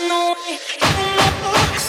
no, no.